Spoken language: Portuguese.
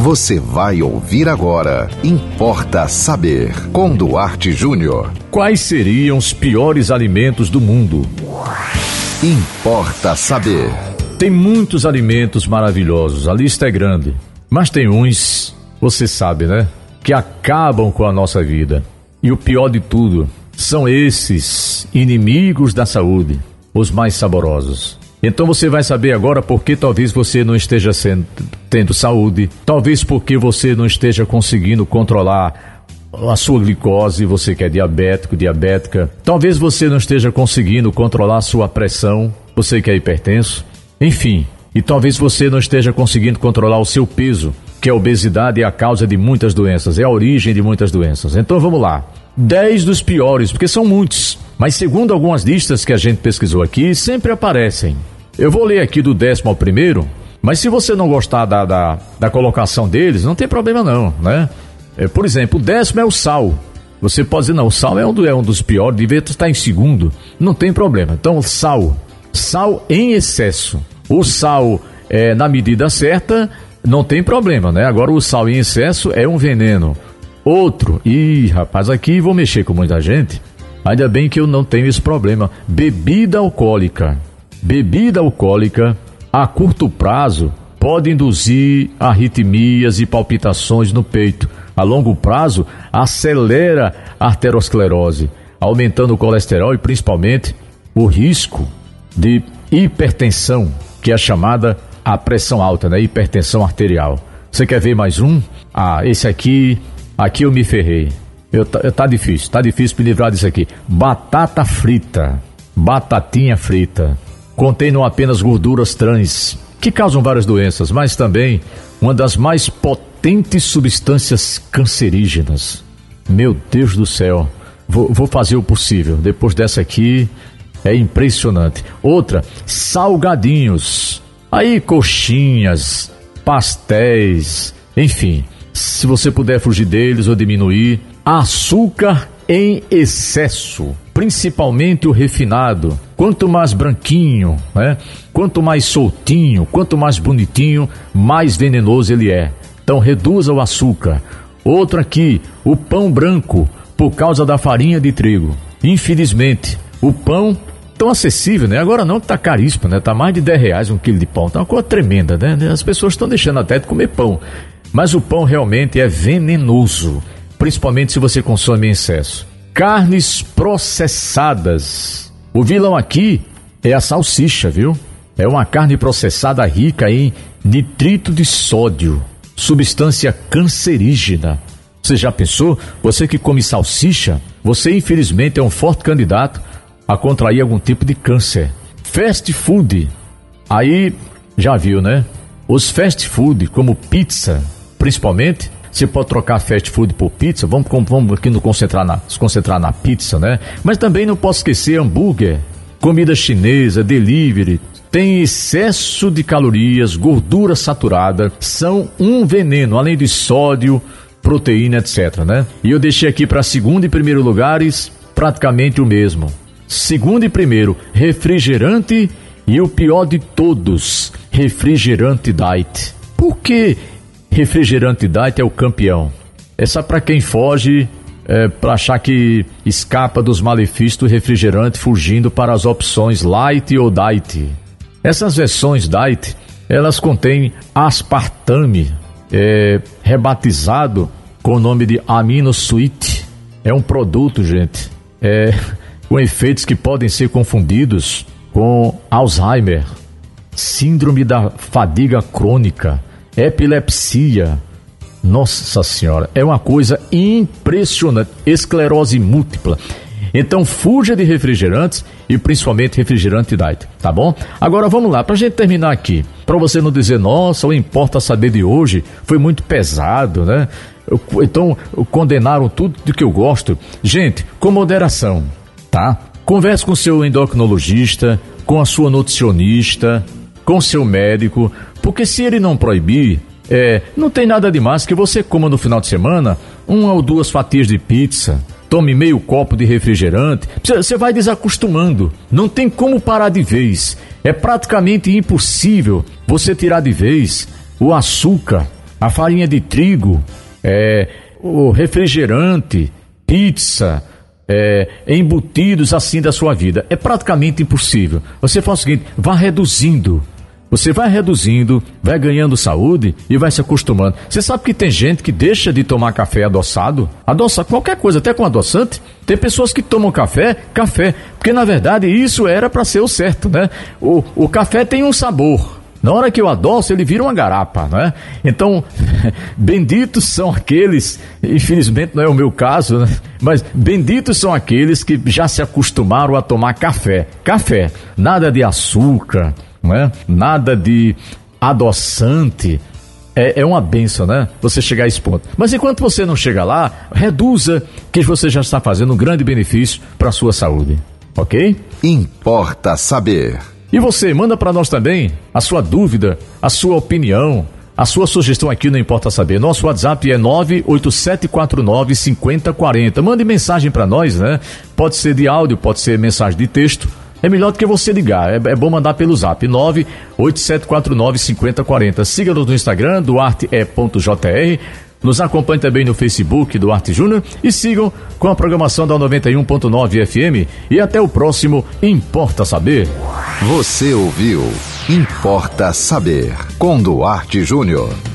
Você vai ouvir agora. Importa saber. Com Duarte Júnior. Quais seriam os piores alimentos do mundo? Importa saber. Tem muitos alimentos maravilhosos, a lista é grande. Mas tem uns, você sabe, né? Que acabam com a nossa vida. E o pior de tudo, são esses inimigos da saúde, os mais saborosos. Então você vai saber agora por que talvez você não esteja sendo, tendo saúde, talvez porque você não esteja conseguindo controlar a sua glicose, você que é diabético, diabética. Talvez você não esteja conseguindo controlar a sua pressão, você que é hipertenso. Enfim, e talvez você não esteja conseguindo controlar o seu peso, que a obesidade é a causa de muitas doenças, é a origem de muitas doenças. Então vamos lá. 10 dos piores, porque são muitos. Mas segundo algumas listas que a gente pesquisou aqui, sempre aparecem. Eu vou ler aqui do décimo ao primeiro, mas se você não gostar da, da, da colocação deles, não tem problema não, né? É, por exemplo, o décimo é o sal. Você pode dizer, não, o sal é um, é um dos piores, devia estar em segundo. Não tem problema. Então, sal. Sal em excesso. O sal é, na medida certa, não tem problema, né? Agora, o sal em excesso é um veneno. Outro, ih, rapaz, aqui vou mexer com muita gente. Ainda bem que eu não tenho esse problema. Bebida alcoólica. Bebida alcoólica, a curto prazo, pode induzir arritmias e palpitações no peito. A longo prazo, acelera a arteriosclerose, aumentando o colesterol e principalmente o risco de hipertensão, que é chamada a pressão alta, né? Hipertensão arterial. Você quer ver mais um? Ah, esse aqui, aqui eu me ferrei. Eu, tá, tá difícil, tá difícil me livrar disso aqui. Batata frita, batatinha frita, contém não apenas gorduras trans, que causam várias doenças, mas também uma das mais potentes substâncias cancerígenas. Meu Deus do céu, vou, vou fazer o possível. Depois dessa aqui, é impressionante. Outra, salgadinhos. Aí, coxinhas, pastéis, enfim. Se você puder fugir deles ou diminuir, açúcar em excesso, principalmente o refinado. Quanto mais branquinho, né? Quanto mais soltinho, quanto mais bonitinho, mais venenoso ele é. Então reduza o açúcar. Outro aqui, o pão branco, por causa da farinha de trigo. Infelizmente, o pão tão acessível, né? Agora não que tá caríssimo, né? Tá mais de 10 reais um quilo de pão. Tá uma coisa tremenda, né? As pessoas estão deixando até de comer pão. Mas o pão realmente é venenoso, principalmente se você consome em excesso. Carnes processadas. O vilão aqui é a salsicha, viu? É uma carne processada rica em nitrito de sódio, substância cancerígena. Você já pensou? Você que come salsicha, você infelizmente é um forte candidato a contrair algum tipo de câncer. Fast food. Aí já viu, né? Os fast food, como pizza, principalmente, você pode trocar fast food por pizza, vamos, vamos aqui no concentrar na, concentrar na pizza, né? Mas também não posso esquecer hambúrguer, comida chinesa, delivery, tem excesso de calorias, gordura saturada, são um veneno, além de sódio, proteína, etc, né? E eu deixei aqui para segundo e primeiro lugares praticamente o mesmo. Segundo e primeiro, refrigerante e o pior de todos, refrigerante diet. Por que refrigerante diet é o campeão. É só para quem foge, é, para achar que escapa dos malefícios do refrigerante fugindo para as opções light ou diet. Essas versões diet, elas contêm aspartame, é, rebatizado com o nome de amino sweet. É um produto, gente, é, com efeitos que podem ser confundidos com Alzheimer, síndrome da fadiga crônica, epilepsia. Nossa Senhora, é uma coisa impressionante. Esclerose múltipla. Então fuja de refrigerantes e principalmente refrigerante diet, tá bom? Agora vamos lá, pra gente terminar aqui. Para você não dizer, nossa, o importa saber de hoje foi muito pesado, né? Então condenaram tudo do que eu gosto. Gente, com moderação, tá? Converse com seu endocrinologista, com a sua nutricionista, com seu médico, porque se ele não proibir, é, não tem nada demais que você coma no final de semana uma ou duas fatias de pizza, tome meio copo de refrigerante, você vai desacostumando. Não tem como parar de vez. É praticamente impossível você tirar de vez o açúcar a farinha de trigo, é, o refrigerante, pizza, é, embutidos assim da sua vida. É praticamente impossível. Você faz o seguinte: vá reduzindo. Você vai reduzindo, vai ganhando saúde e vai se acostumando. Você sabe que tem gente que deixa de tomar café adoçado? Adoça qualquer coisa, até com adoçante. Tem pessoas que tomam café, café, porque na verdade isso era para ser o certo, né? O, o café tem um sabor. Na hora que eu adoço, ele vira uma garapa, né? Então, benditos são aqueles, infelizmente não é o meu caso, né? Mas benditos são aqueles que já se acostumaram a tomar café. Café, nada de açúcar, né? Nada de adoçante. É, é uma benção, né? Você chegar a esse ponto. Mas enquanto você não chega lá, reduza que você já está fazendo um grande benefício para a sua saúde. Ok? Importa saber. E você, manda para nós também a sua dúvida, a sua opinião, a sua sugestão aqui não importa saber. Nosso WhatsApp é 98749 5040. Mande mensagem para nós, né? Pode ser de áudio, pode ser mensagem de texto. É melhor do que você ligar. É, é bom mandar pelo zap 98749 5040. Siga-nos no Instagram, duarte.jr. Nos acompanhe também no Facebook do Arte Júnior e sigam com a programação da 91.9 FM. E até o próximo Importa Saber. Você ouviu Importa Saber com Duarte Júnior.